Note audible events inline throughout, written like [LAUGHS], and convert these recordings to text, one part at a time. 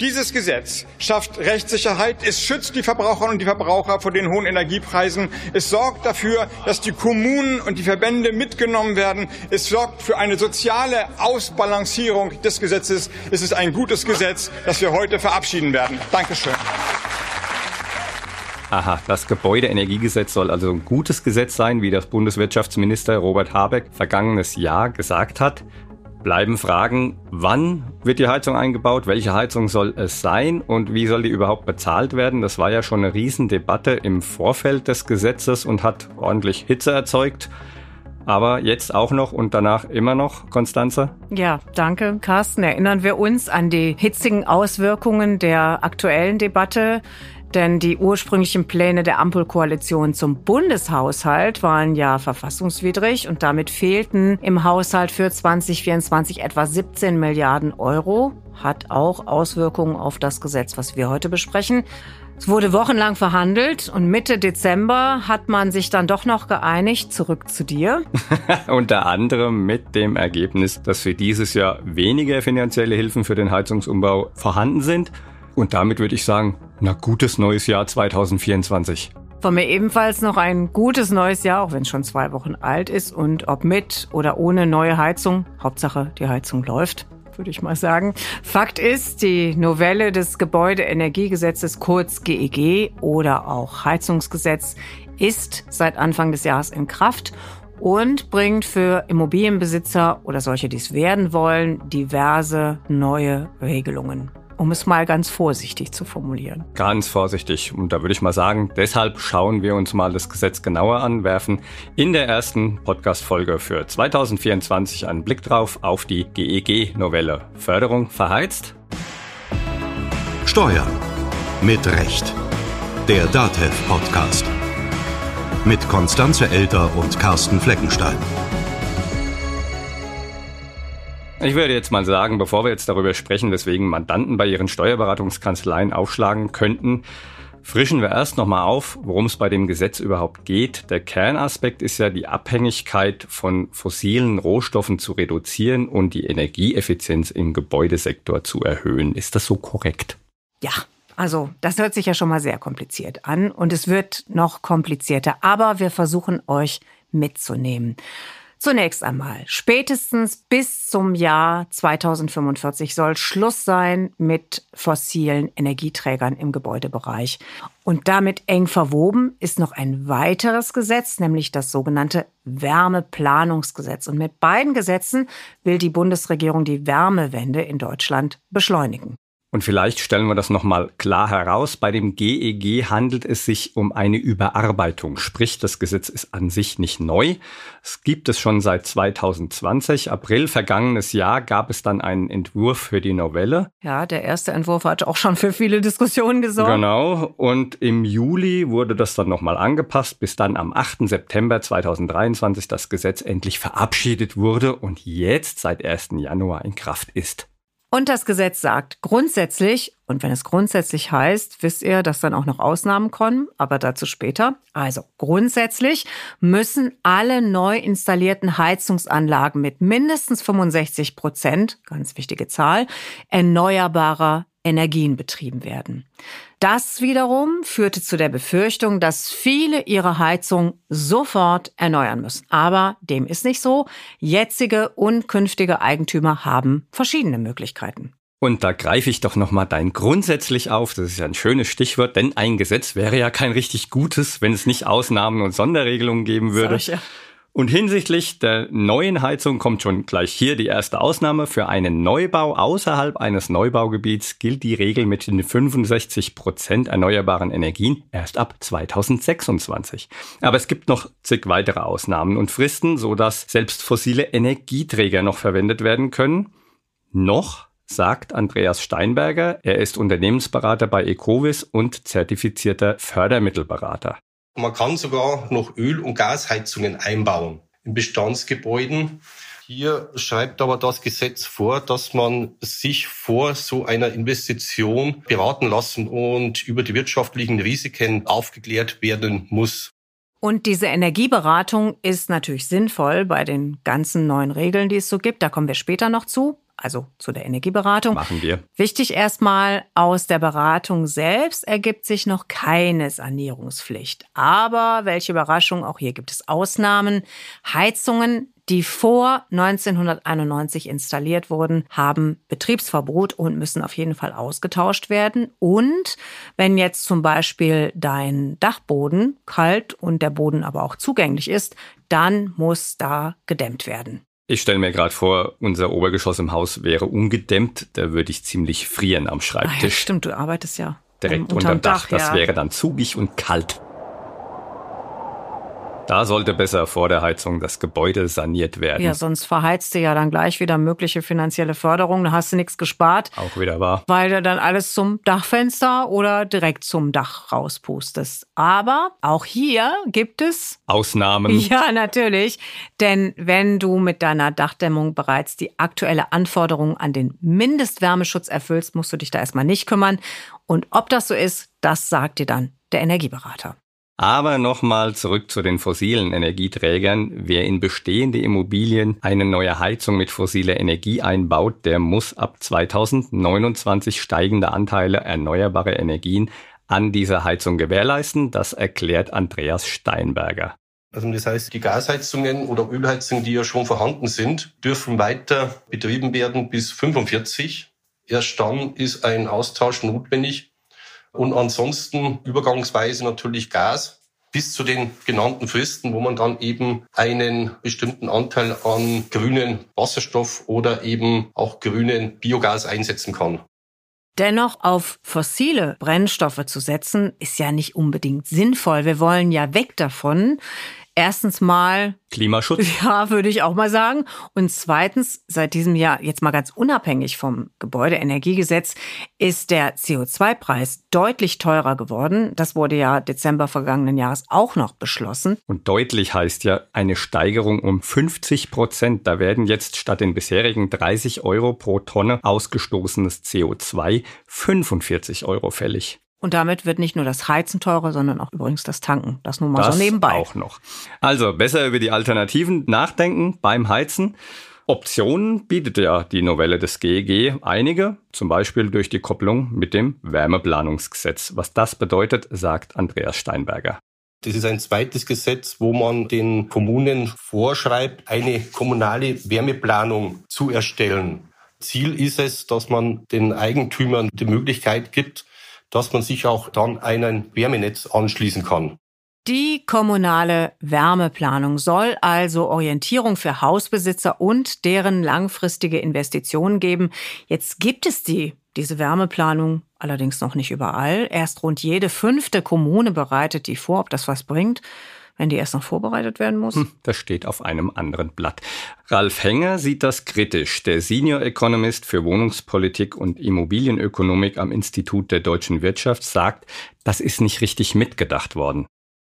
Dieses Gesetz schafft Rechtssicherheit, es schützt die Verbraucherinnen und die Verbraucher vor den hohen Energiepreisen, es sorgt dafür, dass die Kommunen und die Verbände mitgenommen werden, es sorgt für eine soziale Ausbalancierung des Gesetzes. Es ist ein gutes Gesetz, das wir heute verabschieden werden. Dankeschön. Aha, das Gebäudeenergiegesetz soll also ein gutes Gesetz sein, wie das Bundeswirtschaftsminister Robert Habeck vergangenes Jahr gesagt hat bleiben Fragen, wann wird die Heizung eingebaut, welche Heizung soll es sein und wie soll die überhaupt bezahlt werden. Das war ja schon eine Riesendebatte im Vorfeld des Gesetzes und hat ordentlich Hitze erzeugt. Aber jetzt auch noch und danach immer noch, Konstanze? Ja, danke, Carsten. Erinnern wir uns an die hitzigen Auswirkungen der aktuellen Debatte. Denn die ursprünglichen Pläne der Ampelkoalition zum Bundeshaushalt waren ja verfassungswidrig und damit fehlten im Haushalt für 2024 etwa 17 Milliarden Euro. Hat auch Auswirkungen auf das Gesetz, was wir heute besprechen. Es wurde wochenlang verhandelt und Mitte Dezember hat man sich dann doch noch geeinigt. Zurück zu dir. [LAUGHS] Unter anderem mit dem Ergebnis, dass für dieses Jahr weniger finanzielle Hilfen für den Heizungsumbau vorhanden sind und damit würde ich sagen, na gutes neues Jahr 2024. Von mir ebenfalls noch ein gutes neues Jahr, auch wenn es schon zwei Wochen alt ist und ob mit oder ohne neue Heizung. Hauptsache, die Heizung läuft, würde ich mal sagen. Fakt ist, die Novelle des Gebäudeenergiegesetzes kurz GEG oder auch Heizungsgesetz ist seit Anfang des Jahres in Kraft und bringt für Immobilienbesitzer oder solche, die es werden wollen, diverse neue Regelungen um es mal ganz vorsichtig zu formulieren. Ganz vorsichtig. Und da würde ich mal sagen, deshalb schauen wir uns mal das Gesetz genauer an, werfen in der ersten Podcast-Folge für 2024 einen Blick drauf auf die GEG-Novelle. Förderung verheizt? Steuern mit Recht. Der DATEV-Podcast. Mit Konstanze Elter und Carsten Fleckenstein. Ich würde jetzt mal sagen, bevor wir jetzt darüber sprechen, weswegen Mandanten bei ihren Steuerberatungskanzleien aufschlagen könnten, frischen wir erst nochmal auf, worum es bei dem Gesetz überhaupt geht. Der Kernaspekt ist ja die Abhängigkeit von fossilen Rohstoffen zu reduzieren und die Energieeffizienz im Gebäudesektor zu erhöhen. Ist das so korrekt? Ja, also das hört sich ja schon mal sehr kompliziert an und es wird noch komplizierter, aber wir versuchen euch mitzunehmen. Zunächst einmal, spätestens bis zum Jahr 2045 soll Schluss sein mit fossilen Energieträgern im Gebäudebereich. Und damit eng verwoben ist noch ein weiteres Gesetz, nämlich das sogenannte Wärmeplanungsgesetz. Und mit beiden Gesetzen will die Bundesregierung die Wärmewende in Deutschland beschleunigen. Und vielleicht stellen wir das nochmal klar heraus. Bei dem GEG handelt es sich um eine Überarbeitung. Sprich, das Gesetz ist an sich nicht neu. Es gibt es schon seit 2020. April vergangenes Jahr gab es dann einen Entwurf für die Novelle. Ja, der erste Entwurf hat auch schon für viele Diskussionen gesorgt. Genau. Und im Juli wurde das dann nochmal angepasst, bis dann am 8. September 2023 das Gesetz endlich verabschiedet wurde und jetzt seit 1. Januar in Kraft ist. Und das Gesetz sagt grundsätzlich, und wenn es grundsätzlich heißt, wisst ihr, dass dann auch noch Ausnahmen kommen, aber dazu später. Also grundsätzlich müssen alle neu installierten Heizungsanlagen mit mindestens 65 Prozent, ganz wichtige Zahl, erneuerbarer Energien betrieben werden. Das wiederum führte zu der Befürchtung, dass viele ihre Heizung sofort erneuern müssen. Aber dem ist nicht so. Jetzige und künftige Eigentümer haben verschiedene Möglichkeiten. Und da greife ich doch nochmal dein grundsätzlich auf. Das ist ja ein schönes Stichwort, denn ein Gesetz wäre ja kein richtig gutes, wenn es nicht Ausnahmen und Sonderregelungen geben würde. Solche. Und hinsichtlich der neuen Heizung kommt schon gleich hier die erste Ausnahme. Für einen Neubau außerhalb eines Neubaugebiets gilt die Regel mit den 65 Prozent erneuerbaren Energien erst ab 2026. Aber es gibt noch zig weitere Ausnahmen und Fristen, so dass selbst fossile Energieträger noch verwendet werden können. Noch sagt Andreas Steinberger. Er ist Unternehmensberater bei Ecovis und zertifizierter Fördermittelberater. Man kann sogar noch Öl- und Gasheizungen einbauen in Bestandsgebäuden. Hier schreibt aber das Gesetz vor, dass man sich vor so einer Investition beraten lassen und über die wirtschaftlichen Risiken aufgeklärt werden muss. Und diese Energieberatung ist natürlich sinnvoll bei den ganzen neuen Regeln, die es so gibt. Da kommen wir später noch zu. Also zu der Energieberatung. Machen wir. Wichtig erstmal, aus der Beratung selbst ergibt sich noch keine Sanierungspflicht. Aber welche Überraschung, auch hier gibt es Ausnahmen. Heizungen, die vor 1991 installiert wurden, haben Betriebsverbot und müssen auf jeden Fall ausgetauscht werden. Und wenn jetzt zum Beispiel dein Dachboden kalt und der Boden aber auch zugänglich ist, dann muss da gedämmt werden. Ich stelle mir gerade vor, unser Obergeschoss im Haus wäre ungedämmt, da würde ich ziemlich frieren am Schreibtisch. Ah ja, stimmt, du arbeitest ja direkt unterm Dach. Dach. Das ja. wäre dann zugig und kalt. Da sollte besser vor der Heizung das Gebäude saniert werden. Ja, sonst verheizt du ja dann gleich wieder mögliche finanzielle Förderung. Da hast du nichts gespart. Auch wieder wahr. Weil du dann alles zum Dachfenster oder direkt zum Dach rauspustest. Aber auch hier gibt es Ausnahmen. [LAUGHS] Ja, natürlich. Denn wenn du mit deiner Dachdämmung bereits die aktuelle Anforderung an den Mindestwärmeschutz erfüllst, musst du dich da erstmal nicht kümmern. Und ob das so ist, das sagt dir dann der Energieberater. Aber nochmal zurück zu den fossilen Energieträgern. Wer in bestehende Immobilien eine neue Heizung mit fossiler Energie einbaut, der muss ab 2029 steigende Anteile erneuerbarer Energien an dieser Heizung gewährleisten. Das erklärt Andreas Steinberger. Also das heißt, die Gasheizungen oder Ölheizungen, die ja schon vorhanden sind, dürfen weiter betrieben werden bis 45. Erst dann ist ein Austausch notwendig und ansonsten übergangsweise natürlich Gas bis zu den genannten Fristen, wo man dann eben einen bestimmten Anteil an grünen Wasserstoff oder eben auch grünen Biogas einsetzen kann. Dennoch auf fossile Brennstoffe zu setzen, ist ja nicht unbedingt sinnvoll. Wir wollen ja weg davon. Erstens mal Klimaschutz. [LAUGHS] Ja, würde ich auch mal sagen. Und zweitens, seit diesem Jahr, jetzt mal ganz unabhängig vom Gebäudeenergiegesetz, ist der CO2-Preis deutlich teurer geworden. Das wurde ja Dezember vergangenen Jahres auch noch beschlossen. Und deutlich heißt ja eine Steigerung um 50 Prozent. Da werden jetzt statt den bisherigen 30 Euro pro Tonne ausgestoßenes CO2 45 Euro fällig. Und damit wird nicht nur das Heizen teurer, sondern auch übrigens das Tanken. Das nun mal das so nebenbei. auch noch. Also besser über die Alternativen nachdenken beim Heizen. Optionen bietet ja die Novelle des GEG einige, zum Beispiel durch die Kopplung mit dem Wärmeplanungsgesetz. Was das bedeutet, sagt Andreas Steinberger. Das ist ein zweites Gesetz, wo man den Kommunen vorschreibt, eine kommunale Wärmeplanung zu erstellen. Ziel ist es, dass man den Eigentümern die Möglichkeit gibt, dass man sich auch dann einen Wärmenetz anschließen kann. Die kommunale Wärmeplanung soll also Orientierung für Hausbesitzer und deren langfristige Investitionen geben. Jetzt gibt es die, diese Wärmeplanung allerdings noch nicht überall. Erst rund jede fünfte Kommune bereitet die vor, ob das was bringt wenn die erst noch vorbereitet werden muss? Hm, das steht auf einem anderen Blatt. Ralf Henger sieht das kritisch. Der Senior Economist für Wohnungspolitik und Immobilienökonomik am Institut der deutschen Wirtschaft sagt, das ist nicht richtig mitgedacht worden.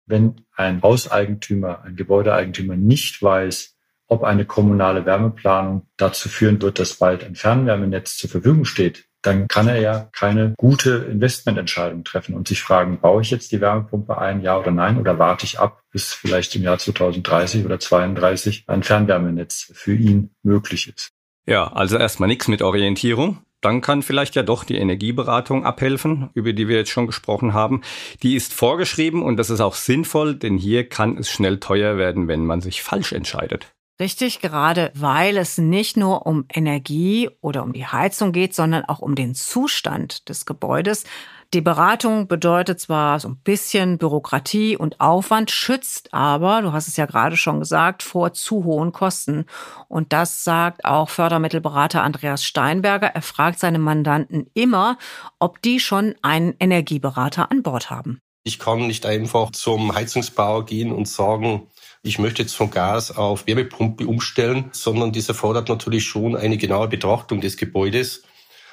Wenn ein Hauseigentümer, ein Gebäudeeigentümer nicht weiß, ob eine kommunale Wärmeplanung dazu führen wird, dass bald ein Fernwärmenetz zur Verfügung steht, dann kann er ja keine gute Investmententscheidung treffen und sich fragen, baue ich jetzt die Wärmepumpe ein, ja oder nein, oder warte ich ab, bis vielleicht im Jahr 2030 oder 32 ein Fernwärmenetz für ihn möglich ist. Ja, also erstmal nichts mit Orientierung. Dann kann vielleicht ja doch die Energieberatung abhelfen, über die wir jetzt schon gesprochen haben. Die ist vorgeschrieben und das ist auch sinnvoll, denn hier kann es schnell teuer werden, wenn man sich falsch entscheidet. Richtig, gerade weil es nicht nur um Energie oder um die Heizung geht, sondern auch um den Zustand des Gebäudes. Die Beratung bedeutet zwar so ein bisschen Bürokratie und Aufwand, schützt aber, du hast es ja gerade schon gesagt, vor zu hohen Kosten. Und das sagt auch Fördermittelberater Andreas Steinberger. Er fragt seine Mandanten immer, ob die schon einen Energieberater an Bord haben. Ich kann nicht einfach zum Heizungsbauer gehen und sagen, ich möchte jetzt von Gas auf Wärmepumpe umstellen, sondern das erfordert natürlich schon eine genaue Betrachtung des Gebäudes.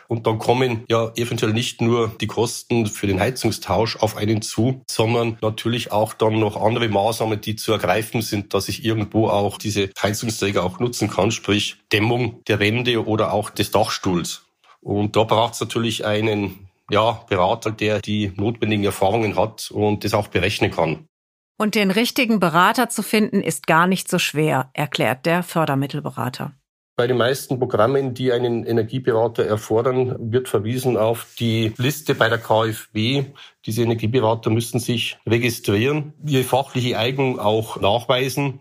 Und dann kommen ja eventuell nicht nur die Kosten für den Heizungstausch auf einen zu, sondern natürlich auch dann noch andere Maßnahmen, die zu ergreifen sind, dass ich irgendwo auch diese Heizungsträger auch nutzen kann, sprich Dämmung der Wände oder auch des Dachstuhls. Und da braucht es natürlich einen ja, Berater, der die notwendigen Erfahrungen hat und das auch berechnen kann. Und den richtigen Berater zu finden, ist gar nicht so schwer, erklärt der Fördermittelberater. Bei den meisten Programmen, die einen Energieberater erfordern, wird verwiesen auf die Liste bei der KfW. Diese Energieberater müssen sich registrieren, ihre fachliche Eignung auch nachweisen.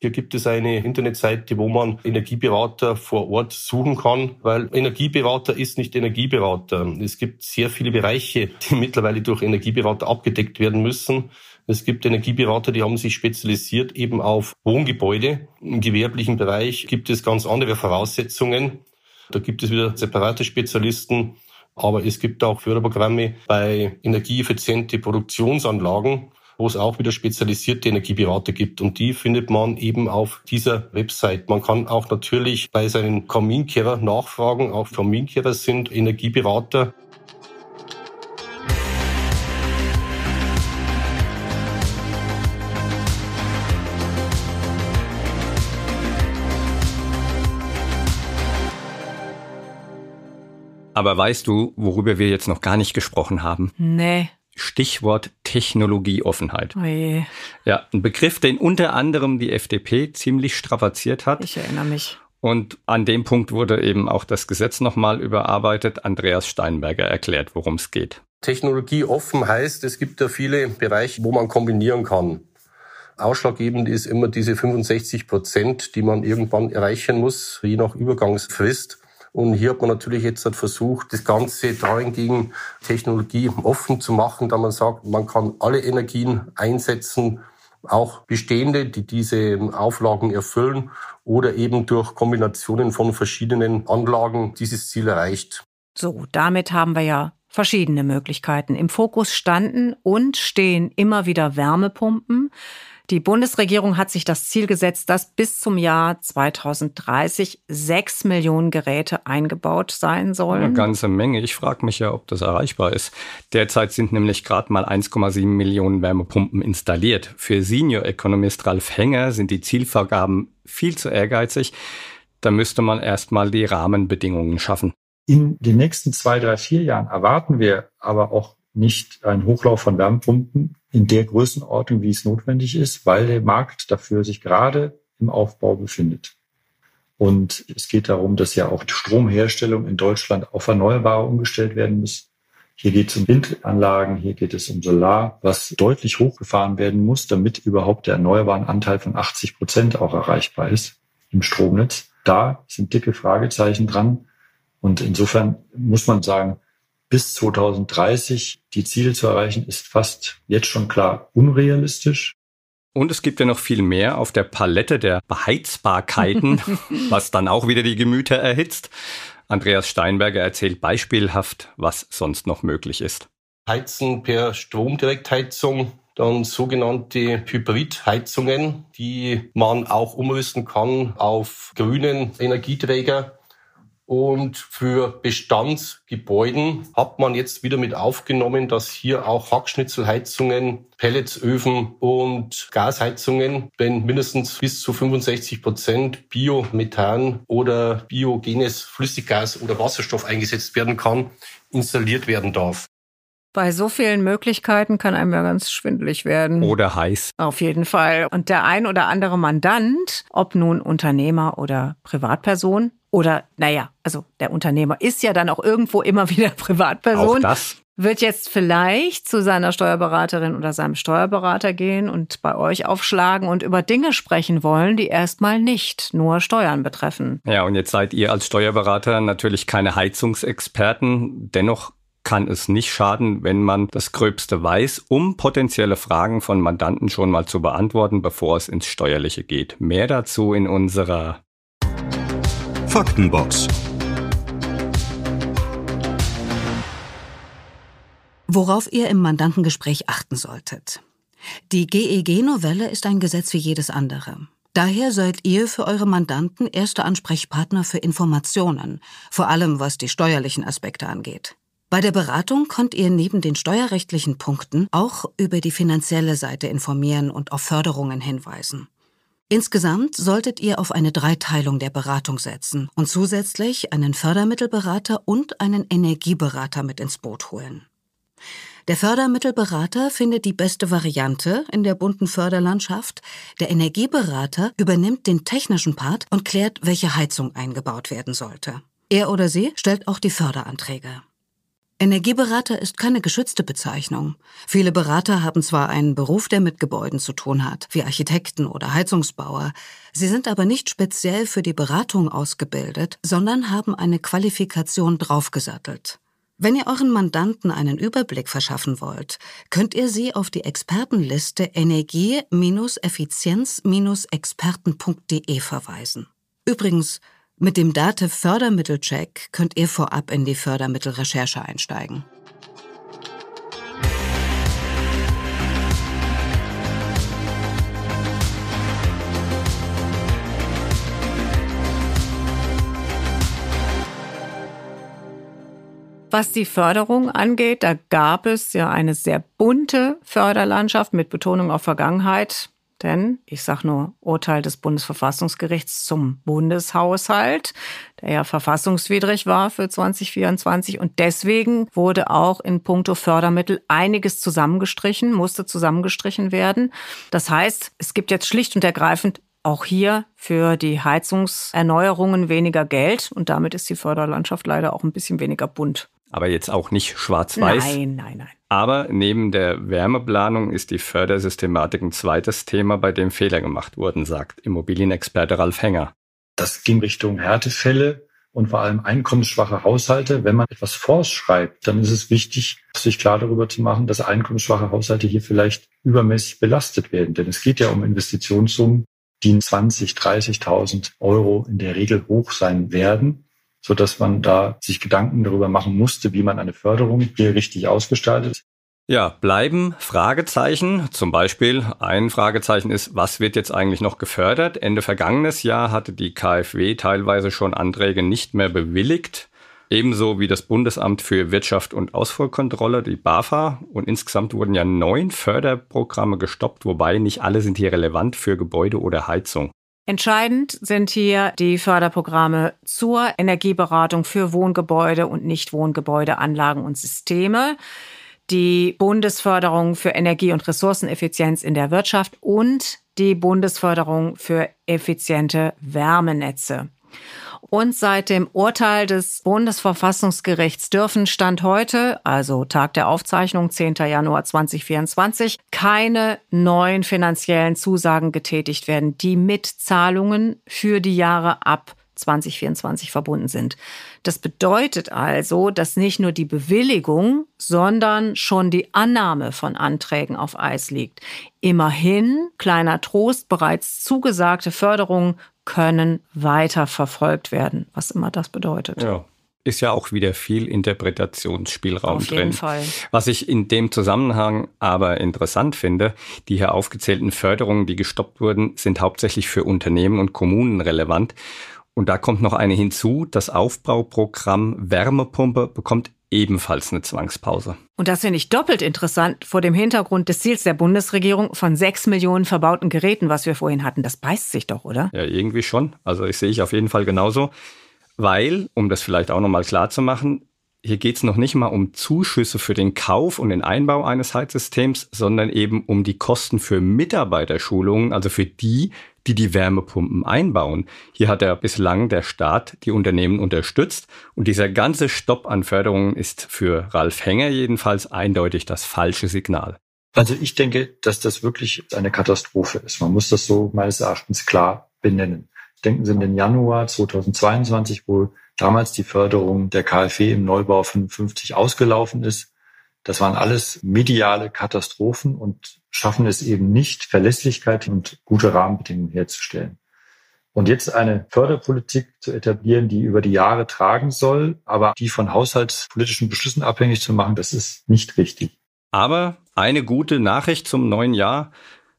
Hier gibt es eine Internetseite, wo man Energieberater vor Ort suchen kann, weil Energieberater ist nicht Energieberater. Es gibt sehr viele Bereiche, die mittlerweile durch Energieberater abgedeckt werden müssen. Es gibt Energieberater, die haben sich spezialisiert eben auf Wohngebäude. Im gewerblichen Bereich gibt es ganz andere Voraussetzungen. Da gibt es wieder separate Spezialisten. Aber es gibt auch Förderprogramme bei energieeffiziente Produktionsanlagen, wo es auch wieder spezialisierte Energieberater gibt. Und die findet man eben auf dieser Website. Man kann auch natürlich bei seinen Kaminkehrer nachfragen. Auch Kaminkehrer sind Energieberater. Aber weißt du, worüber wir jetzt noch gar nicht gesprochen haben? Nee. Stichwort Technologieoffenheit. Oh je. Ja, ein Begriff, den unter anderem die FDP ziemlich strapaziert hat. Ich erinnere mich. Und an dem Punkt wurde eben auch das Gesetz nochmal überarbeitet. Andreas Steinberger erklärt, worum es geht. Technologie offen heißt, es gibt ja viele Bereiche, wo man kombinieren kann. Ausschlaggebend ist immer diese 65 Prozent, die man irgendwann erreichen muss, je nach Übergangsfrist. Und hier hat man natürlich jetzt halt versucht, das Ganze dahingegen Technologie offen zu machen, da man sagt, man kann alle Energien einsetzen, auch bestehende, die diese Auflagen erfüllen oder eben durch Kombinationen von verschiedenen Anlagen dieses Ziel erreicht. So, damit haben wir ja verschiedene Möglichkeiten. Im Fokus standen und stehen immer wieder Wärmepumpen. Die Bundesregierung hat sich das Ziel gesetzt, dass bis zum Jahr 2030 sechs Millionen Geräte eingebaut sein sollen. Eine ganze Menge. Ich frage mich ja, ob das erreichbar ist. Derzeit sind nämlich gerade mal 1,7 Millionen Wärmepumpen installiert. Für Senior Economist Ralf Henger sind die Zielvorgaben viel zu ehrgeizig. Da müsste man erstmal die Rahmenbedingungen schaffen. In den nächsten zwei, drei, vier Jahren erwarten wir aber auch nicht einen Hochlauf von Wärmepumpen in der Größenordnung, wie es notwendig ist, weil der Markt dafür sich gerade im Aufbau befindet. Und es geht darum, dass ja auch die Stromherstellung in Deutschland auf Erneuerbare umgestellt werden muss. Hier geht es um Windanlagen, hier geht es um Solar, was deutlich hochgefahren werden muss, damit überhaupt der erneuerbaren Anteil von 80 Prozent auch erreichbar ist im Stromnetz. Da sind dicke Fragezeichen dran. Und insofern muss man sagen, bis 2030 die Ziele zu erreichen, ist fast jetzt schon klar unrealistisch. Und es gibt ja noch viel mehr auf der Palette der Beheizbarkeiten, [LAUGHS] was dann auch wieder die Gemüter erhitzt. Andreas Steinberger erzählt beispielhaft, was sonst noch möglich ist. Heizen per Stromdirektheizung, dann sogenannte Hybridheizungen, die man auch umrüsten kann auf grünen Energieträger. Und für Bestandsgebäuden hat man jetzt wieder mit aufgenommen, dass hier auch Hackschnitzelheizungen, Pelletsöfen und Gasheizungen, wenn mindestens bis zu 65 Prozent Biomethan oder biogenes Flüssiggas oder Wasserstoff eingesetzt werden kann, installiert werden darf. Bei so vielen Möglichkeiten kann einem ja ganz schwindelig werden. Oder heiß. Auf jeden Fall. Und der ein oder andere Mandant, ob nun Unternehmer oder Privatperson, oder naja, also der Unternehmer ist ja dann auch irgendwo immer [LAUGHS] wieder Privatperson. Auch das. Wird jetzt vielleicht zu seiner Steuerberaterin oder seinem Steuerberater gehen und bei euch aufschlagen und über Dinge sprechen wollen, die erstmal nicht nur Steuern betreffen. Ja, und jetzt seid ihr als Steuerberater natürlich keine Heizungsexperten. Dennoch kann es nicht schaden, wenn man das Gröbste weiß, um potenzielle Fragen von Mandanten schon mal zu beantworten, bevor es ins Steuerliche geht. Mehr dazu in unserer Faktenbox. Worauf ihr im Mandantengespräch achten solltet. Die GEG-Novelle ist ein Gesetz wie jedes andere. Daher seid ihr für eure Mandanten erster Ansprechpartner für Informationen, vor allem was die steuerlichen Aspekte angeht. Bei der Beratung könnt ihr neben den steuerrechtlichen Punkten auch über die finanzielle Seite informieren und auf Förderungen hinweisen. Insgesamt solltet ihr auf eine Dreiteilung der Beratung setzen und zusätzlich einen Fördermittelberater und einen Energieberater mit ins Boot holen. Der Fördermittelberater findet die beste Variante in der bunten Förderlandschaft. Der Energieberater übernimmt den technischen Part und klärt, welche Heizung eingebaut werden sollte. Er oder sie stellt auch die Förderanträge. Energieberater ist keine geschützte Bezeichnung. Viele Berater haben zwar einen Beruf, der mit Gebäuden zu tun hat, wie Architekten oder Heizungsbauer, sie sind aber nicht speziell für die Beratung ausgebildet, sondern haben eine Qualifikation draufgesattelt. Wenn ihr euren Mandanten einen Überblick verschaffen wollt, könnt ihr sie auf die Expertenliste energie-effizienz-experten.de verweisen. Übrigens, mit dem DATEV Fördermittelcheck könnt ihr vorab in die Fördermittelrecherche einsteigen. Was die Förderung angeht, da gab es ja eine sehr bunte Förderlandschaft mit Betonung auf Vergangenheit. Denn, ich sage nur, Urteil des Bundesverfassungsgerichts zum Bundeshaushalt, der ja verfassungswidrig war für 2024. Und deswegen wurde auch in puncto Fördermittel einiges zusammengestrichen, musste zusammengestrichen werden. Das heißt, es gibt jetzt schlicht und ergreifend auch hier für die Heizungserneuerungen weniger Geld und damit ist die Förderlandschaft leider auch ein bisschen weniger bunt. Aber jetzt auch nicht schwarz-weiß. Nein, nein, nein. Aber neben der Wärmeplanung ist die Fördersystematik ein zweites Thema, bei dem Fehler gemacht wurden, sagt Immobilienexperte Ralf Henger. Das ging Richtung Härtefälle und vor allem einkommensschwache Haushalte. Wenn man etwas vorschreibt, dann ist es wichtig, sich klar darüber zu machen, dass einkommensschwache Haushalte hier vielleicht übermäßig belastet werden. Denn es geht ja um Investitionssummen, die 20, 30.000 Euro in der Regel hoch sein werden so dass man da sich Gedanken darüber machen musste, wie man eine Förderung hier richtig ausgestaltet. Ja, bleiben Fragezeichen. Zum Beispiel ein Fragezeichen ist, was wird jetzt eigentlich noch gefördert? Ende vergangenes Jahr hatte die KfW teilweise schon Anträge nicht mehr bewilligt. Ebenso wie das Bundesamt für Wirtschaft und Ausfuhrkontrolle, die BAFA. Und insgesamt wurden ja neun Förderprogramme gestoppt, wobei nicht alle sind hier relevant für Gebäude oder Heizung. Entscheidend sind hier die Förderprogramme zur Energieberatung für Wohngebäude und Nichtwohngebäudeanlagen und Systeme, die Bundesförderung für Energie- und Ressourceneffizienz in der Wirtschaft und die Bundesförderung für effiziente Wärmenetze. Und seit dem Urteil des Bundesverfassungsgerichts dürfen Stand heute, also Tag der Aufzeichnung, 10. Januar 2024, keine neuen finanziellen Zusagen getätigt werden, die mit Zahlungen für die Jahre ab 2024 verbunden sind. Das bedeutet also, dass nicht nur die Bewilligung, sondern schon die Annahme von Anträgen auf Eis liegt. Immerhin, kleiner Trost, bereits zugesagte Förderungen können weiter verfolgt werden, was immer das bedeutet. Ja. Ist ja auch wieder viel Interpretationsspielraum Auf drin. jeden Fall. Was ich in dem Zusammenhang aber interessant finde, die hier aufgezählten Förderungen, die gestoppt wurden, sind hauptsächlich für Unternehmen und Kommunen relevant. Und da kommt noch eine hinzu, das Aufbauprogramm Wärmepumpe bekommt ebenfalls eine Zwangspause. Und das finde ich doppelt interessant vor dem Hintergrund des Ziels der Bundesregierung von sechs Millionen verbauten Geräten, was wir vorhin hatten. Das beißt sich doch, oder? Ja, irgendwie schon. Also ich sehe ich auf jeden Fall genauso. Weil, um das vielleicht auch nochmal klar zu machen, hier geht es noch nicht mal um Zuschüsse für den Kauf und den Einbau eines Heizsystems, sondern eben um die Kosten für Mitarbeiterschulungen, also für die, die die Wärmepumpen einbauen. Hier hat ja bislang der Staat die Unternehmen unterstützt und dieser ganze Stopp an Förderungen ist für Ralf Henger jedenfalls eindeutig das falsche Signal. Also ich denke, dass das wirklich eine Katastrophe ist. Man muss das so meines Erachtens klar benennen. Denken Sie in den Januar 2022, wo damals die Förderung der KfW im Neubau 55 ausgelaufen ist. Das waren alles mediale Katastrophen und schaffen es eben nicht, Verlässlichkeit und gute Rahmenbedingungen herzustellen. Und jetzt eine Förderpolitik zu etablieren, die über die Jahre tragen soll, aber die von haushaltspolitischen Beschlüssen abhängig zu machen, das ist nicht richtig. Aber eine gute Nachricht zum neuen Jahr.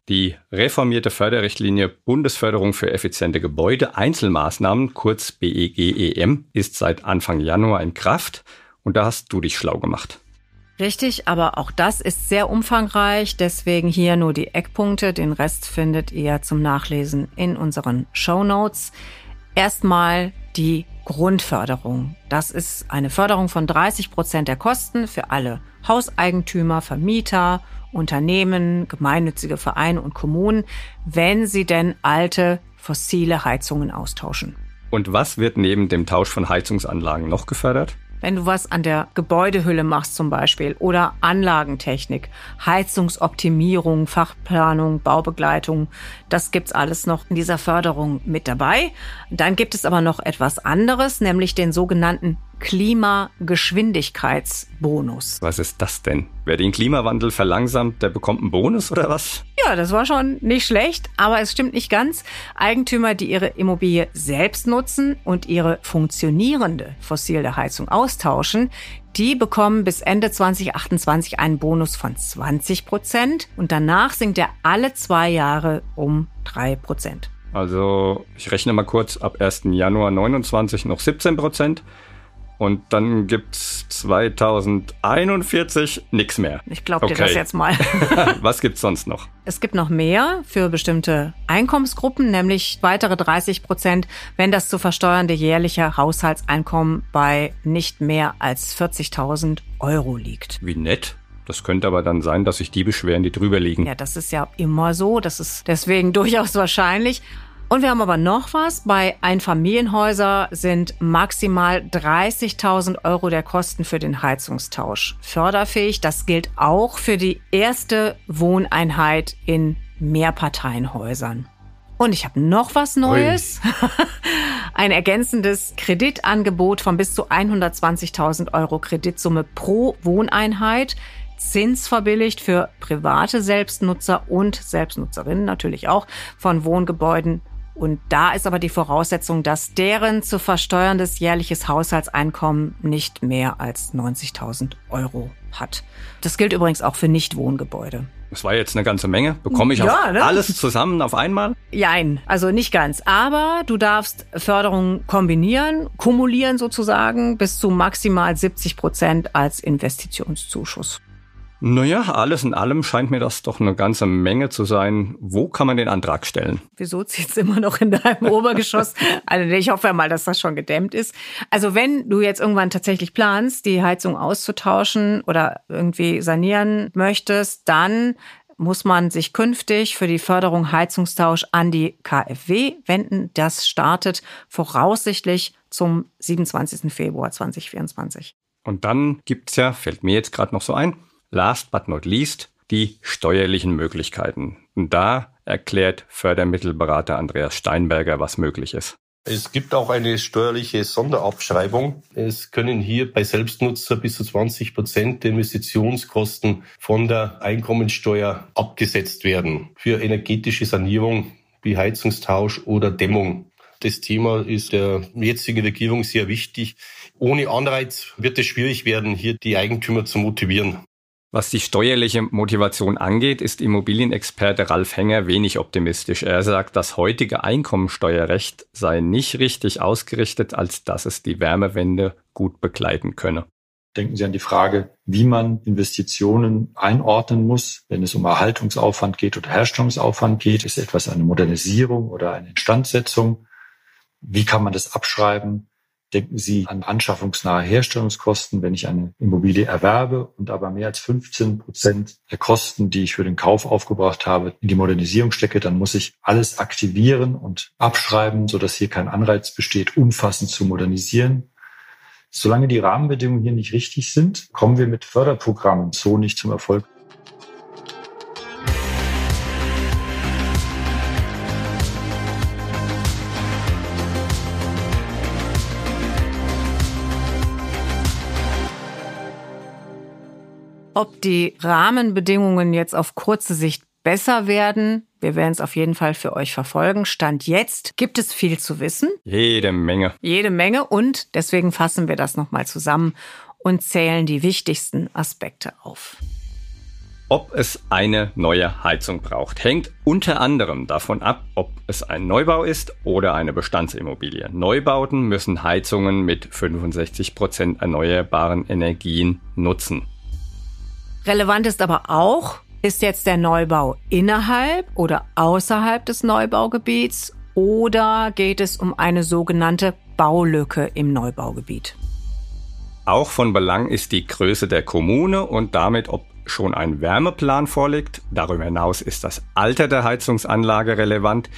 Die reformierte Förderrichtlinie Bundesförderung für effiziente Gebäude Einzelmaßnahmen, kurz BEGEM, ist seit Anfang Januar in Kraft. Und da hast du dich schlau gemacht. Richtig, aber auch das ist sehr umfangreich, deswegen hier nur die Eckpunkte. Den Rest findet ihr zum Nachlesen in unseren Show Notes. Erstmal die Grundförderung. Das ist eine Förderung von 30 Prozent der Kosten für alle Hauseigentümer, Vermieter, Unternehmen, gemeinnützige Vereine und Kommunen, wenn sie denn alte fossile Heizungen austauschen. Und was wird neben dem Tausch von Heizungsanlagen noch gefördert? Wenn du was an der Gebäudehülle machst zum Beispiel oder Anlagentechnik, Heizungsoptimierung, Fachplanung, Baubegleitung, das gibt's alles noch in dieser Förderung mit dabei. Dann gibt es aber noch etwas anderes, nämlich den sogenannten Klimageschwindigkeitsbonus. Was ist das denn? Wer den Klimawandel verlangsamt, der bekommt einen Bonus oder was? Ja, das war schon nicht schlecht, aber es stimmt nicht ganz. Eigentümer, die ihre Immobilie selbst nutzen und ihre funktionierende fossile Heizung austauschen, die bekommen bis Ende 2028 einen Bonus von 20 Prozent und danach sinkt er alle zwei Jahre um drei Prozent. Also ich rechne mal kurz, ab 1. Januar 29 noch 17 Prozent. Und dann gibt's 2041 nichts mehr. Ich glaube dir das jetzt mal. [LAUGHS] Was gibt's sonst noch? Es gibt noch mehr für bestimmte Einkommensgruppen, nämlich weitere 30 Prozent, wenn das zu versteuernde jährliche Haushaltseinkommen bei nicht mehr als 40.000 Euro liegt. Wie nett. Das könnte aber dann sein, dass sich die beschweren, die drüber liegen. Ja, das ist ja immer so. Das ist deswegen [LAUGHS] durchaus wahrscheinlich. Und wir haben aber noch was. Bei Einfamilienhäuser sind maximal 30.000 Euro der Kosten für den Heizungstausch förderfähig. Das gilt auch für die erste Wohneinheit in Mehrparteienhäusern. Und ich habe noch was Neues. [LAUGHS] Ein ergänzendes Kreditangebot von bis zu 120.000 Euro Kreditsumme pro Wohneinheit. Zinsverbilligt für private Selbstnutzer und Selbstnutzerinnen natürlich auch von Wohngebäuden und da ist aber die Voraussetzung, dass deren zu versteuerndes jährliches Haushaltseinkommen nicht mehr als 90.000 Euro hat. Das gilt übrigens auch für Nichtwohngebäude. Das war jetzt eine ganze Menge. Bekomme ich ja, ne? alles zusammen auf einmal? Jein, also nicht ganz. Aber du darfst Förderung kombinieren, kumulieren sozusagen bis zu maximal 70 Prozent als Investitionszuschuss. Naja, alles in allem scheint mir das doch eine ganze Menge zu sein. Wo kann man den Antrag stellen? Wieso zieht es immer noch in deinem Obergeschoss? [LAUGHS] Also ich hoffe mal, dass das schon gedämmt ist. Also wenn du jetzt irgendwann tatsächlich planst, die Heizung auszutauschen oder irgendwie sanieren möchtest, dann muss man sich künftig für die Förderung Heizungstausch an die KfW wenden. Das startet voraussichtlich zum 27. Februar 2024. Und dann gibt's ja, fällt mir jetzt gerade noch so ein, last but not least die steuerlichen Möglichkeiten. Und da erklärt Fördermittelberater Andreas Steinberger, was möglich ist. Es gibt auch eine steuerliche Sonderabschreibung. Es können hier bei Selbstnutzer bis zu 20 Prozent der Investitionskosten von der Einkommensteuer abgesetzt werden für energetische Sanierung wie Heizungstausch oder Dämmung. Das Thema ist der jetzigen Regierung sehr wichtig. Ohne Anreiz wird es schwierig werden, hier die Eigentümer zu motivieren. Was die steuerliche Motivation angeht, ist Immobilienexperte Ralf Henger wenig optimistisch. Er sagt, das heutige Einkommensteuerrecht sei nicht richtig ausgerichtet, als dass es die Wärmewende gut begleiten könne. Denken Sie an die Frage, wie man Investitionen einordnen muss, wenn es um Erhaltungsaufwand geht oder Herstellungsaufwand geht. Ist etwas eine Modernisierung oder eine Instandsetzung? Wie kann man das abschreiben? Denken Sie an anschaffungsnahe Herstellungskosten, wenn ich eine Immobilie erwerbe und aber mehr als 15 Prozent der Kosten, die ich für den Kauf aufgebracht habe, in die Modernisierung stecke, dann muss ich alles aktivieren und abschreiben, sodass hier kein Anreiz besteht, umfassend zu modernisieren. Solange die Rahmenbedingungen hier nicht richtig sind, kommen wir mit Förderprogrammen so nicht zum Erfolg. Ob die Rahmenbedingungen jetzt auf kurze Sicht besser werden, wir werden es auf jeden Fall für euch verfolgen. Stand jetzt gibt es viel zu wissen. Jede Menge. Jede Menge und deswegen fassen wir das nochmal zusammen und zählen die wichtigsten Aspekte auf. Ob es eine neue Heizung braucht, hängt unter anderem davon ab, ob es ein Neubau ist oder eine Bestandsimmobilie. Neubauten müssen Heizungen mit 65 Prozent erneuerbaren Energien nutzen. Relevant ist aber auch, ist jetzt der Neubau innerhalb oder außerhalb des Neubaugebiets oder geht es um eine sogenannte Baulücke im Neubaugebiet? Auch von Belang ist die Größe der Kommune und damit, ob schon ein Wärmeplan vorliegt. Darüber hinaus ist das Alter der Heizungsanlage relevant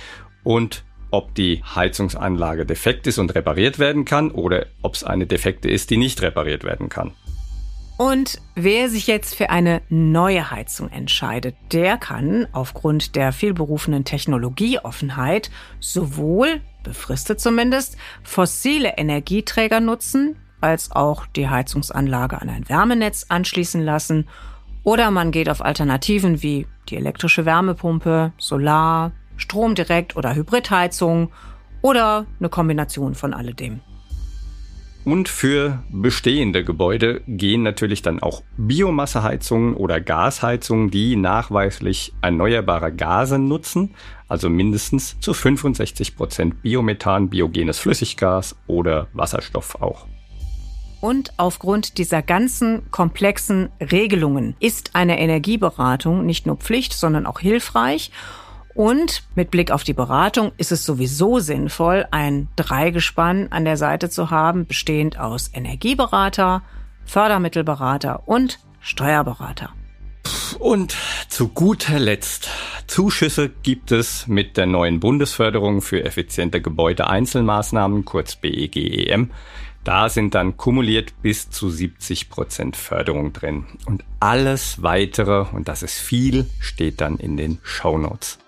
und ob die Heizungsanlage defekt ist und repariert werden kann oder ob es eine defekte ist, die nicht repariert werden kann. Und wer sich jetzt für eine neue Heizung entscheidet, der kann aufgrund der vielberufenen Technologieoffenheit sowohl, befristet zumindest, fossile Energieträger nutzen, als auch die Heizungsanlage an ein Wärmenetz anschließen lassen oder man geht auf Alternativen wie die elektrische Wärmepumpe, Solar, Strom direkt oder Hybridheizung oder eine Kombination von alledem. Und für bestehende Gebäude gehen natürlich dann auch Biomasseheizungen oder Gasheizungen, die nachweislich erneuerbare Gase nutzen, also mindestens zu 65 Prozent Biomethan, biogenes Flüssiggas oder Wasserstoff auch. Und aufgrund dieser ganzen komplexen Regelungen ist eine Energieberatung nicht nur Pflicht, sondern auch hilfreich. Und mit Blick auf die Beratung ist es sowieso sinnvoll, ein Dreigespann an der Seite zu haben, bestehend aus Energieberater, Fördermittelberater und Steuerberater. Und zu guter Letzt, Zuschüsse gibt es mit der neuen Bundesförderung für effiziente Gebäudeeinzelmaßnahmen, kurz BEGEM. Da sind dann kumuliert bis zu 70 Prozent Förderung drin. Und alles weitere, und das ist viel, steht dann in den Show Notes.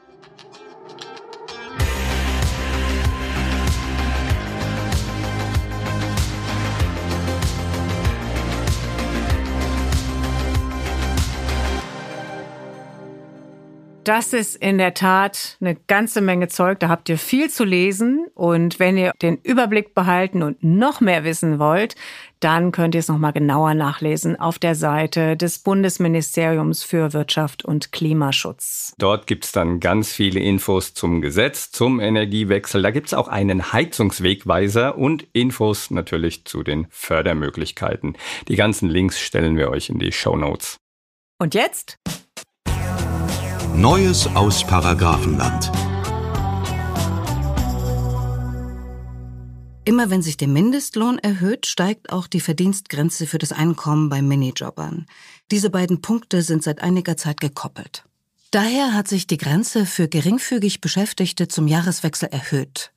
Das ist in der Tat eine ganze Menge Zeug. Da habt ihr viel zu lesen. Und wenn ihr den Überblick behalten und noch mehr wissen wollt, dann könnt ihr es nochmal genauer nachlesen auf der Seite des Bundesministeriums für Wirtschaft und Klimaschutz. Dort gibt's dann ganz viele Infos zum Gesetz, zum Energiewechsel. Da gibt's auch einen Heizungswegweiser und Infos natürlich zu den Fördermöglichkeiten. Die ganzen Links stellen wir euch in die Show Notes. Und jetzt? Neues aus Paragrafenland. Immer wenn sich der Mindestlohn erhöht, steigt auch die Verdienstgrenze für das Einkommen bei Minijobbern. Diese beiden Punkte sind seit einiger Zeit gekoppelt. Daher hat sich die Grenze für geringfügig Beschäftigte zum Jahreswechsel erhöht.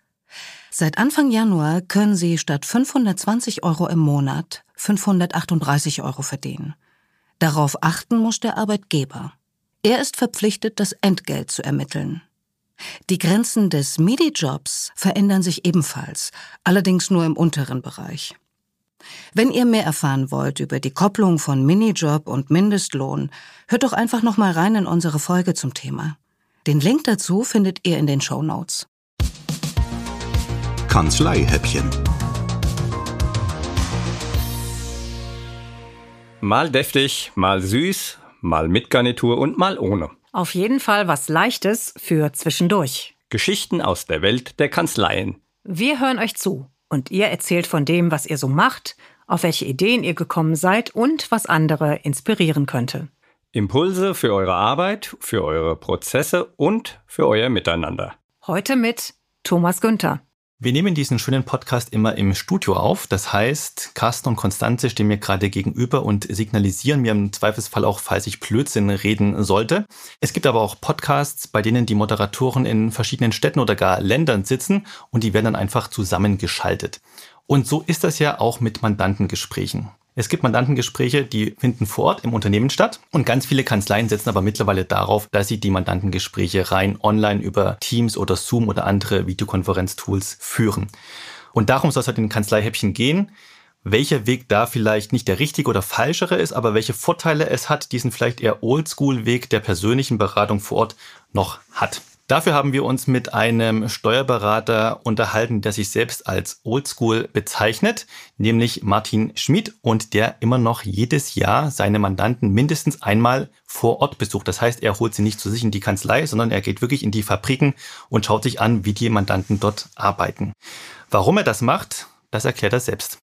Seit Anfang Januar können sie statt 520 Euro im Monat 538 Euro verdienen. Darauf achten muss der Arbeitgeber. Er ist verpflichtet, das Entgelt zu ermitteln. Die Grenzen des MIDI-Jobs verändern sich ebenfalls, allerdings nur im unteren Bereich. Wenn ihr mehr erfahren wollt über die Kopplung von Minijob und Mindestlohn, hört doch einfach noch mal rein in unsere Folge zum Thema. Den Link dazu findet ihr in den Show Notes. Kanzleihäppchen. Mal deftig, mal süß, mal mit Garnitur und mal ohne. Auf jeden Fall was Leichtes für zwischendurch. Geschichten aus der Welt der Kanzleien. Wir hören euch zu und ihr erzählt von dem, was ihr so macht, auf welche Ideen ihr gekommen seid und was andere inspirieren könnte. Impulse für eure Arbeit, für eure Prozesse und für euer Miteinander. Heute mit Thomas Günther. Wir nehmen diesen schönen Podcast immer im Studio auf. Das heißt, Carsten und Konstanze stehen mir gerade gegenüber und signalisieren mir im Zweifelsfall auch, falls ich Blödsinn reden sollte. Es gibt aber auch Podcasts, bei denen die Moderatoren in verschiedenen Städten oder gar Ländern sitzen und die werden dann einfach zusammengeschaltet. Und so ist das ja auch mit Mandantengesprächen. Es gibt Mandantengespräche, die finden vor Ort im Unternehmen statt und ganz viele Kanzleien setzen aber mittlerweile darauf, dass sie die Mandantengespräche rein online über Teams oder Zoom oder andere Videokonferenztools führen. Und darum soll es heute in Kanzleihäppchen gehen welcher Weg da vielleicht nicht der richtige oder falschere ist, aber welche Vorteile es hat, diesen vielleicht eher Oldschool-Weg der persönlichen Beratung vor Ort noch hat. Dafür haben wir uns mit einem Steuerberater unterhalten, der sich selbst als Oldschool bezeichnet, nämlich Martin Schmid und der immer noch jedes Jahr seine Mandanten mindestens einmal vor Ort besucht. Das heißt, er holt sie nicht zu sich in die Kanzlei, sondern er geht wirklich in die Fabriken und schaut sich an, wie die Mandanten dort arbeiten. Warum er das macht, das erklärt er selbst.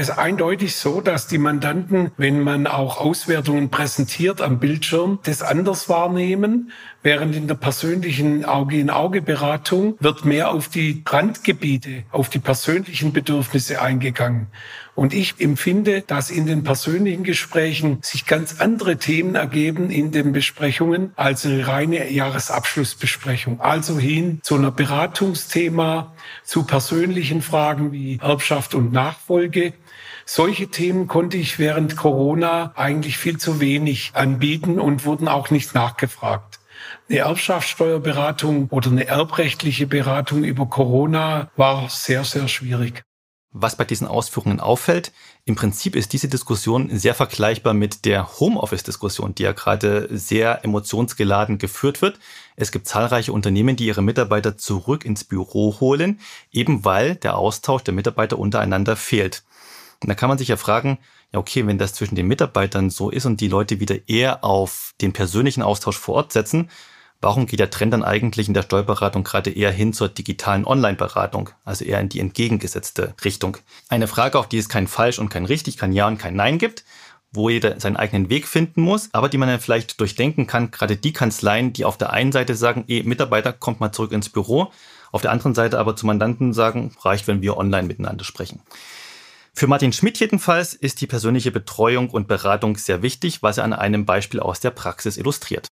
Es ist eindeutig so, dass die Mandanten, wenn man auch Auswertungen präsentiert am Bildschirm, das anders wahrnehmen, während in der persönlichen Auge-in-Auge-Beratung wird mehr auf die Randgebiete, auf die persönlichen Bedürfnisse eingegangen. Und ich empfinde, dass in den persönlichen Gesprächen sich ganz andere Themen ergeben in den Besprechungen als eine reine Jahresabschlussbesprechung. Also hin zu einer Beratungsthema, zu persönlichen Fragen wie Erbschaft und Nachfolge. Solche Themen konnte ich während Corona eigentlich viel zu wenig anbieten und wurden auch nicht nachgefragt. Eine Erbschaftssteuerberatung oder eine erbrechtliche Beratung über Corona war sehr, sehr schwierig. Was bei diesen Ausführungen auffällt, im Prinzip ist diese Diskussion sehr vergleichbar mit der Homeoffice-Diskussion, die ja gerade sehr emotionsgeladen geführt wird. Es gibt zahlreiche Unternehmen, die ihre Mitarbeiter zurück ins Büro holen, eben weil der Austausch der Mitarbeiter untereinander fehlt. Und da kann man sich ja fragen, ja okay, wenn das zwischen den Mitarbeitern so ist und die Leute wieder eher auf den persönlichen Austausch vor Ort setzen, Warum geht der Trend dann eigentlich in der Steuerberatung gerade eher hin zur digitalen Online-Beratung, also eher in die entgegengesetzte Richtung? Eine Frage, auf die es kein falsch und kein richtig, kein Ja und kein Nein gibt, wo jeder seinen eigenen Weg finden muss, aber die man dann vielleicht durchdenken kann, gerade die Kanzleien, die auf der einen Seite sagen, eh, Mitarbeiter, kommt mal zurück ins Büro, auf der anderen Seite aber zu Mandanten sagen, reicht, wenn wir online miteinander sprechen. Für Martin Schmidt jedenfalls ist die persönliche Betreuung und Beratung sehr wichtig, was er an einem Beispiel aus der Praxis illustriert.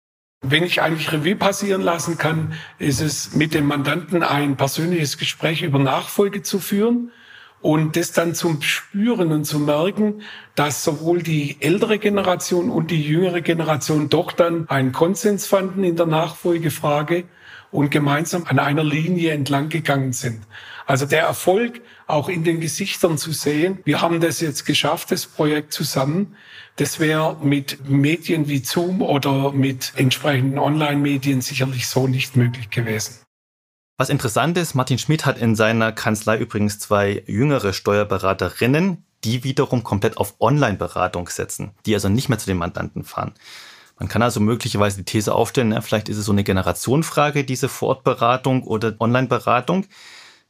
Wenn ich eigentlich Revue passieren lassen kann, ist es mit dem Mandanten ein persönliches Gespräch über Nachfolge zu führen und das dann zum Spüren und zu merken, dass sowohl die ältere Generation und die jüngere Generation doch dann einen Konsens fanden in der Nachfolgefrage und gemeinsam an einer Linie entlang gegangen sind. Also der Erfolg auch in den Gesichtern zu sehen, wir haben das jetzt geschafft, das Projekt zusammen. Das wäre mit Medien wie Zoom oder mit entsprechenden Online-Medien sicherlich so nicht möglich gewesen. Was interessant ist, Martin Schmidt hat in seiner Kanzlei übrigens zwei jüngere Steuerberaterinnen, die wiederum komplett auf Online-Beratung setzen, die also nicht mehr zu den Mandanten fahren. Man kann also möglicherweise die These aufstellen, ja, vielleicht ist es so eine Generationenfrage, diese Vorortberatung oder Online-Beratung.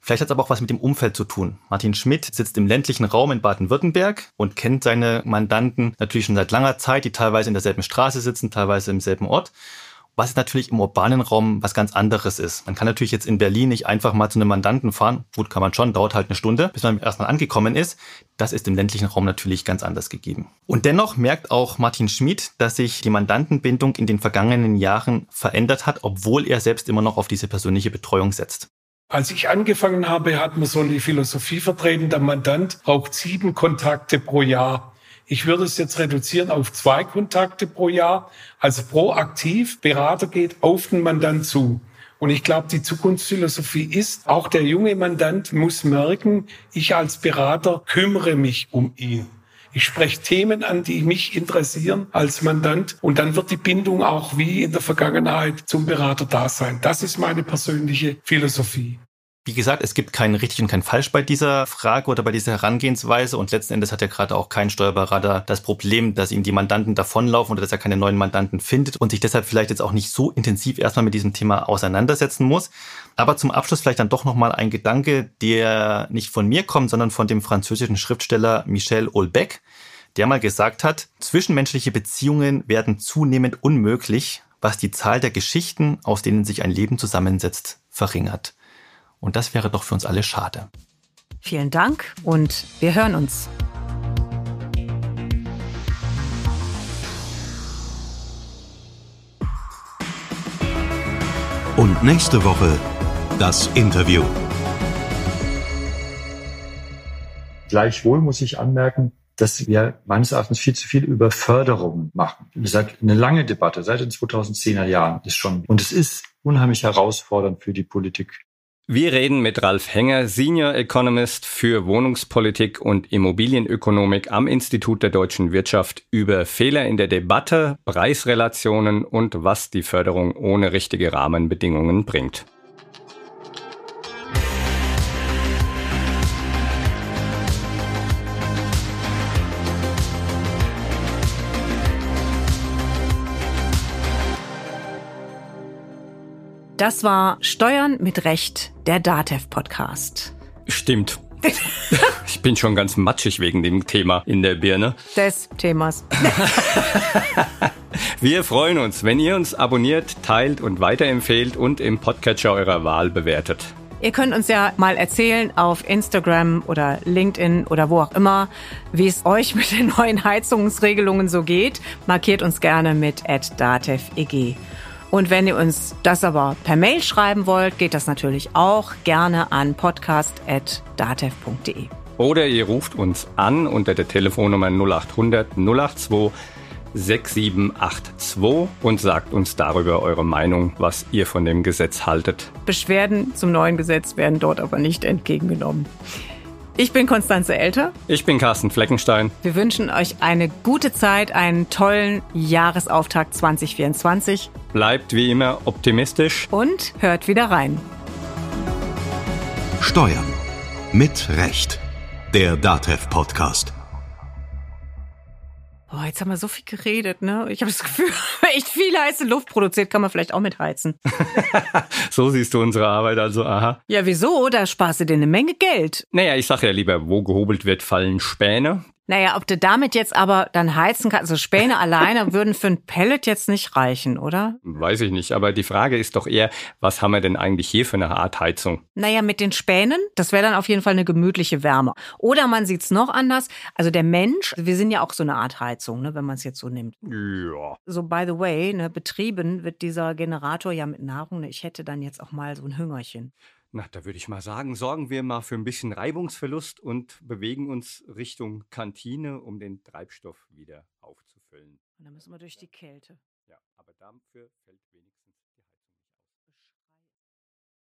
Vielleicht hat es aber auch was mit dem Umfeld zu tun. Martin Schmidt sitzt im ländlichen Raum in Baden-Württemberg und kennt seine Mandanten natürlich schon seit langer Zeit, die teilweise in derselben Straße sitzen, teilweise im selben Ort. Was natürlich im urbanen Raum was ganz anderes ist. Man kann natürlich jetzt in Berlin nicht einfach mal zu einem Mandanten fahren. Gut, kann man schon, dauert halt eine Stunde, bis man erstmal angekommen ist. Das ist im ländlichen Raum natürlich ganz anders gegeben. Und dennoch merkt auch Martin Schmid, dass sich die Mandantenbindung in den vergangenen Jahren verändert hat, obwohl er selbst immer noch auf diese persönliche Betreuung setzt. Als ich angefangen habe, hat man so eine Philosophie vertreten, der Mandant braucht sieben Kontakte pro Jahr. Ich würde es jetzt reduzieren auf zwei Kontakte pro Jahr. Also proaktiv, Berater geht auf den Mandant zu. Und ich glaube, die Zukunftsphilosophie ist, auch der junge Mandant muss merken, ich als Berater kümmere mich um ihn. Ich spreche Themen an, die mich interessieren als Mandant. Und dann wird die Bindung auch wie in der Vergangenheit zum Berater da sein. Das ist meine persönliche Philosophie. Wie gesagt, es gibt kein richtig und kein falsch bei dieser Frage oder bei dieser Herangehensweise und letzten Endes hat ja gerade auch kein Steuerberater das Problem, dass ihm die Mandanten davonlaufen oder dass er keine neuen Mandanten findet und sich deshalb vielleicht jetzt auch nicht so intensiv erstmal mit diesem Thema auseinandersetzen muss. Aber zum Abschluss vielleicht dann doch nochmal ein Gedanke, der nicht von mir kommt, sondern von dem französischen Schriftsteller Michel Houellebecq, der mal gesagt hat, zwischenmenschliche Beziehungen werden zunehmend unmöglich, was die Zahl der Geschichten, aus denen sich ein Leben zusammensetzt, verringert. Und das wäre doch für uns alle schade. Vielen Dank und wir hören uns. Und nächste Woche das Interview. Gleichwohl muss ich anmerken, dass wir meines Erachtens viel zu viel über Förderung machen. Wie gesagt, eine lange Debatte seit den 2010er Jahren ist schon, und es ist unheimlich herausfordernd für die Politik, wir reden mit Ralf Henger, Senior Economist für Wohnungspolitik und Immobilienökonomik am Institut der deutschen Wirtschaft über Fehler in der Debatte, Preisrelationen und was die Förderung ohne richtige Rahmenbedingungen bringt. Das war Steuern mit Recht, der DATEV-Podcast. Stimmt. [LAUGHS] Ich bin schon ganz matschig wegen dem Thema in der Birne. Des Themas. [LAUGHS] Wir freuen uns, wenn ihr uns abonniert, teilt und weiterempfehlt und im Podcatcher eurer Wahl bewertet. Ihr könnt uns ja mal erzählen auf Instagram oder LinkedIn oder wo auch immer, wie es euch [LAUGHS] mit den neuen Heizungsregelungen so geht. Markiert uns gerne mit @dateveg. Und wenn ihr uns das aber per Mail schreiben wollt, geht das natürlich auch gerne an podcast.datev.de. Oder ihr ruft uns an unter der Telefonnummer 0800 082 6782 und sagt uns darüber eure Meinung, was ihr von dem Gesetz haltet. Beschwerden zum neuen Gesetz werden dort aber nicht entgegengenommen. Ich bin Konstanze Elter. Ich bin Carsten Fleckenstein. Wir wünschen euch eine gute Zeit, einen tollen Jahresauftakt 2024. Bleibt wie immer optimistisch und hört wieder rein. Steuern mit Recht. Der Datev Oh, jetzt haben wir so viel geredet, ne? Ich habe das Gefühl, [LAUGHS] echt viel heiße Luft produziert, kann man vielleicht auch mit heizen. [LAUGHS] so siehst du unsere Arbeit also, aha. Ja, wieso? Da sparst du dir eine Menge Geld. Naja, ich sag ja lieber, wo gehobelt wird, fallen Späne. Naja, ob du damit jetzt aber dann heizen kannst, also Späne [LAUGHS] alleine würden für ein Pellet jetzt nicht reichen, oder? Weiß ich nicht, aber die Frage ist doch eher, was haben wir denn eigentlich hier für eine Art Heizung? Naja, mit den Spänen, das wäre dann auf jeden Fall eine gemütliche Wärme. Oder man sieht es noch anders, also der Mensch, wir sind ja auch so eine Art Heizung, ne, wenn man es jetzt so nimmt. Ja. So, by the way, ne, betrieben wird dieser Generator ja mit Nahrung. Ne, ich hätte dann jetzt auch mal so ein Hüngerchen. Na, da würde ich mal sagen, sorgen wir mal für ein bisschen Reibungsverlust und bewegen uns Richtung Kantine, um den Treibstoff wieder aufzufüllen. Und dann müssen wir durch die Kälte. Ja, aber dafür fällt wenigstens.